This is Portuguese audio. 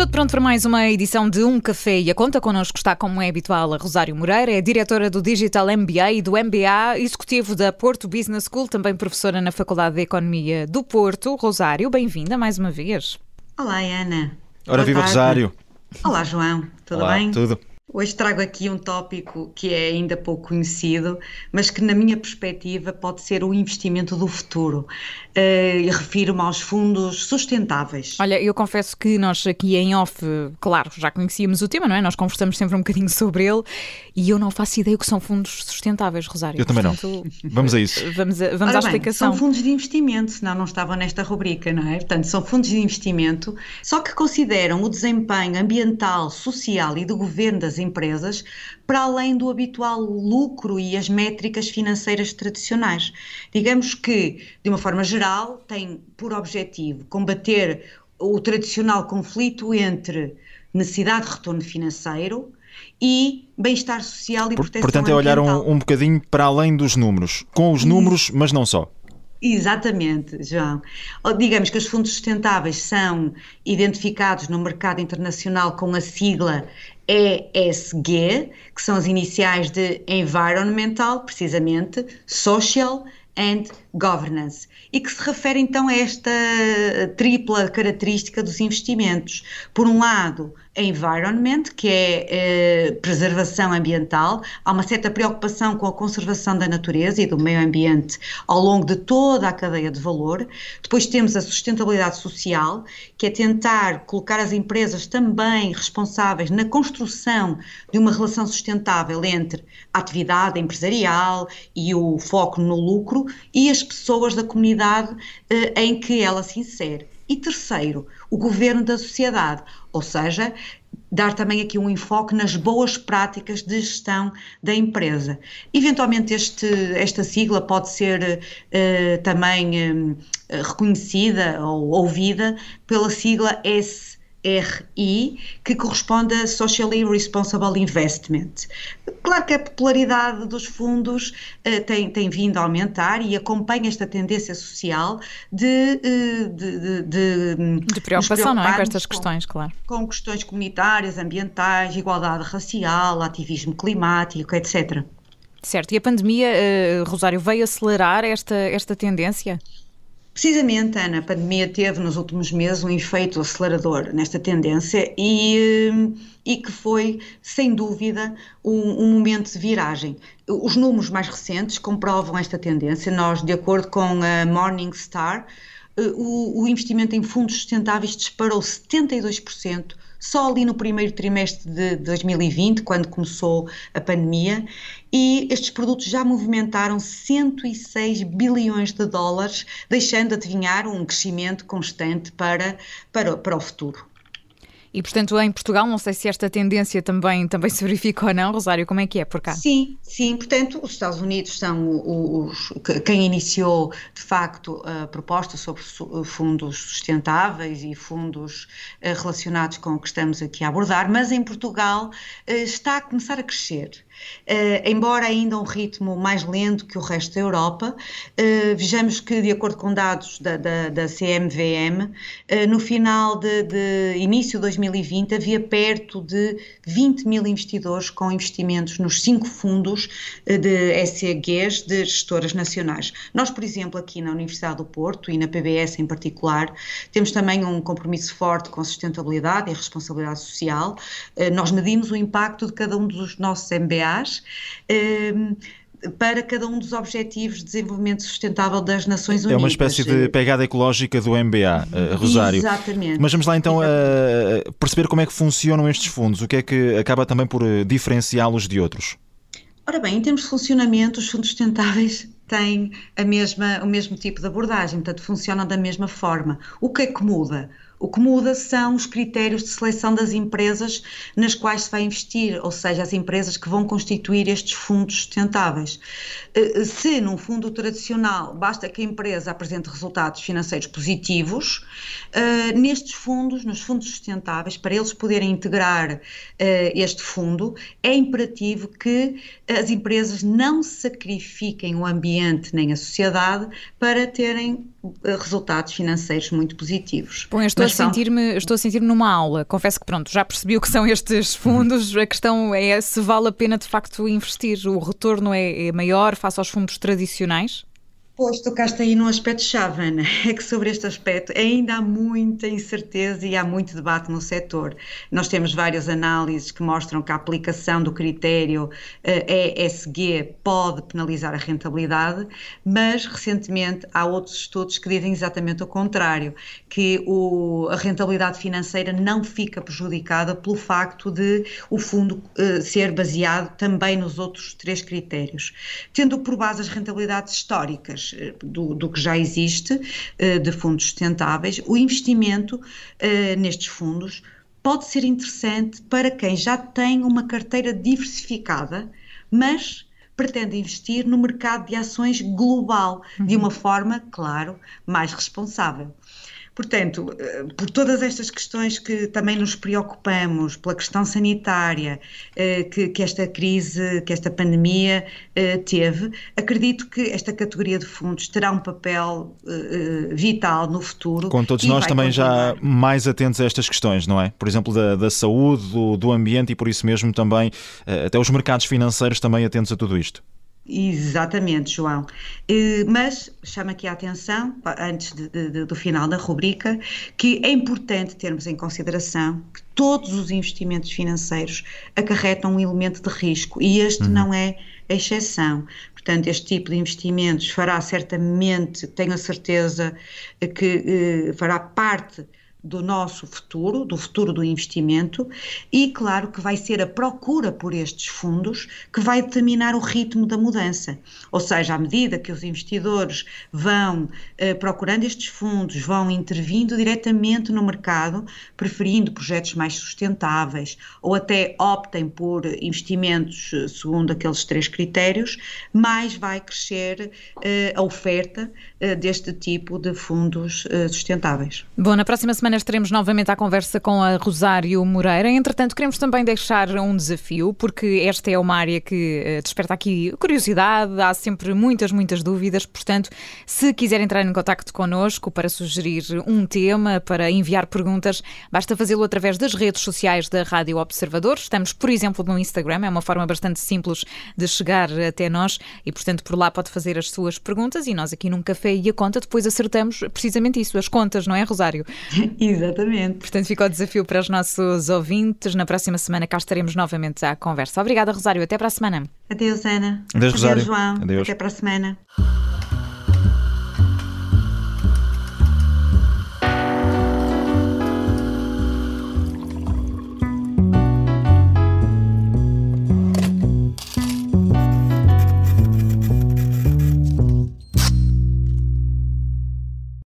Tudo pronto para mais uma edição de Um Café e a Conta. Connosco está, como é habitual, a Rosário Moreira, é diretora do Digital MBA e do MBA, executivo da Porto Business School, também professora na Faculdade de Economia do Porto. Rosário, bem-vinda mais uma vez. Olá, Ana. Ora, Boa viva tarde. Rosário. Olá, João. Tudo Olá, bem? Tudo. Hoje trago aqui um tópico que é ainda pouco conhecido, mas que, na minha perspectiva, pode ser o investimento do futuro. Uh, refiro-me aos fundos sustentáveis. Olha, eu confesso que nós aqui em off, claro, já conhecíamos o tema, não é? Nós conversamos sempre um bocadinho sobre ele e eu não faço ideia o que são fundos sustentáveis, Rosário. Eu também Portanto, não. Vamos a isso. Vamos, a, vamos à bem, explicação. São fundos de investimento, senão não estavam nesta rubrica, não é? Portanto, são fundos de investimento, só que consideram o desempenho ambiental, social e do governo das empresas para além do habitual lucro e as métricas financeiras tradicionais. Digamos que, de uma forma geral, tem por objetivo combater o tradicional conflito entre necessidade de retorno financeiro e bem-estar social e proteção Portanto, é olhar um, um bocadinho para além dos números, com os números, mas não só. Exatamente, João. Digamos que os fundos sustentáveis são identificados no mercado internacional com a sigla ESG, que são as iniciais de Environmental, precisamente, Social and Governance, e que se refere então a esta tripla característica dos investimentos. Por um lado, environment, que é eh, preservação ambiental, há uma certa preocupação com a conservação da natureza e do meio ambiente ao longo de toda a cadeia de valor. Depois temos a sustentabilidade social, que é tentar colocar as empresas também responsáveis na construção de uma relação sustentável entre a atividade empresarial e o foco no lucro e as pessoas da comunidade eh, em que ela se insere. E terceiro, o governo da sociedade, ou seja, dar também aqui um enfoque nas boas práticas de gestão da empresa. Eventualmente este, esta sigla pode ser uh, também uh, reconhecida ou ouvida pela sigla S RI, que corresponde a Socially Responsible Investment. Claro que a popularidade dos fundos uh, tem, tem vindo a aumentar e acompanha esta tendência social de, uh, de, de, de, preocupação, não é? Com estas questões, com, claro. Com questões comunitárias, ambientais, igualdade racial, ativismo climático, etc. Certo, e a pandemia, uh, Rosário, veio acelerar esta, esta tendência? Precisamente, Ana, a pandemia teve nos últimos meses um efeito acelerador nesta tendência e, e que foi, sem dúvida, um, um, momento de viragem. Os números mais recentes comprovam esta tendência. Nós, de acordo com a Morningstar, eh, o, o investimento em fundos sustentáveis disparou 72% só ali no primeiro trimestre de 2020, quando começou a pandemia, e estes produtos já movimentaram 106 bilhões de dólares, deixando adivinhar um crescimento constante para, para, para o futuro. E, portanto, em Portugal, não sei se esta tendência também, também se verifica ou não, Rosário, como é que é por cá? Sim, sim, portanto, os Estados Unidos são os, quem iniciou, de facto, a proposta sobre fundos sustentáveis e fundos eh, relacionados com o que estamos aqui a abordar, mas em Portugal eh, está a começar a crescer. Uh, embora ainda um ritmo mais lento que o resto da Europa, uh, vejamos que, de acordo com dados da, da, da CMVM, uh, no final de, de, início de 2020 havia perto de 20 mil investidores com investimentos nos cinco fundos de SEGs de gestoras nacionais. Nós, por exemplo, aqui na Universidade do Porto e na PBS em particular, temos também um compromisso forte com sustentabilidade e responsabilidade social. nós medimos o impacto de cada um dos nossos MBA Ehm, para cada um dos Objetivos de Desenvolvimento Sustentável das Nações Unidas. É uma espécie de pegada ecológica do MBA, uh, eh, Rosário. Exatamente. Mas vamos lá então a perceber como é que funcionam estes fundos, o que é que acaba também por eh, diferenciá-los de outros. Ora bem, em termos de funcionamento, os fundos sustentáveis têm a mesma, o mesmo tipo de abordagem, portanto, funcionam da mesma forma. O que é que muda? O que muda são os critérios de seleção das empresas nas quais se vai investir, ou seja, as empresas que vão constituir estes fundos sustentáveis. Eh, se num fundo tradicional basta que a empresa apresente resultados financeiros positivos, eh, nestes fundos, nos fundos sustentáveis, para eles poderem integrar eh, este fundo, é imperativo que as empresas não sacrifiquem o ambiente nem a sociedade para terem resultados financeiros muito positivos. Bom, eu estou Mas a sentir-me, estou a sentir-me numa aula. Confesso que pronto, já percebi o que são estes fundos. A questão é se vale a pena de facto investir. O retorno é, é maior face aos fundos tradicionais? Pois, tocaste aí num aspecto-chave, Ana. É que sobre este aspecto ainda há muita incerteza e há muito debate no setor. Nós temos várias análises que mostram que a aplicação do critério eh, ESG pode penalizar a rentabilidade, mas recentemente há outros estudos que dizem exatamente o contrário, que o, a rentabilidade financeira não fica prejudicada pelo facto de o fundo uh, ser baseado também nos outros três critérios. Tendo por base as rentabilidades históricas, eh, do, do, que já existe eh, de fundos sustentáveis, o investimento eh, nestes fundos pode ser interessante para quem já tem uma carteira diversificada, mas pretende investir no mercado de ações global, de uma forma, claro, mais responsável. Portanto, eh, por todas estas questões que também nos preocupamos, pela questão sanitária eh, que, que esta crise, que esta pandemia eh, teve, acredito que esta categoria de fundos terá um papel vital no futuro. Com todos nós também continuar. já mais atentos a estas questões, não é? Por exemplo, da, da saúde, do, do ambiente e por isso mesmo também até os mercados financeiros também atentos a tudo isto. Exatamente, João. Mas chama aqui a atenção, antes de, de, do final da rubrica, que é importante termos em consideração que todos os investimentos financeiros acarretam um elemento de risco e este uhum. não é a exceção. Portanto, este tipo de investimentos fará certamente, tenho a certeza, que eh, fará parte do nosso futuro, do futuro do investimento, e claro que vai ser a procura por estes fundos que vai determinar o ritmo da mudança. Ou seja, à medida que os investidores vão eh, procurando estes fundos, vão intervindo diretamente no mercado, preferindo projetos mais sustentáveis ou até optem por investimentos eh, segundo aqueles três critérios, mais vai crescer eh, a oferta eh, deste tipo de fundos eh, sustentáveis. Bom, na próxima semana estaremos novamente à conversa com a Rosário Moreira. Entretanto, queremos também deixar um desafio, porque esta é uma área que eh, desperta aqui curiosidade, há sempre muitas, muitas dúvidas. Portanto, se quiser entrar em contato connosco para sugerir um tema, para enviar perguntas, basta fazê-lo através das redes sociais da Rádio Observador. Estamos, por exemplo, no Instagram, é uma forma bastante simples de chegar até nós e, portanto, por lá pode fazer as suas perguntas e nós aqui num café e a conta, depois acertamos precisamente isso, as contas, não é, Rosário? Exatamente. Portanto, fica o desafio para os nossos ouvintes. Na próxima semana cá estaremos novamente à conversa. Obrigada, Rosário. Até para a semana. Adeus, Ana. Adeus, Rosário. Adeus, João. Adeus. Até para a semana.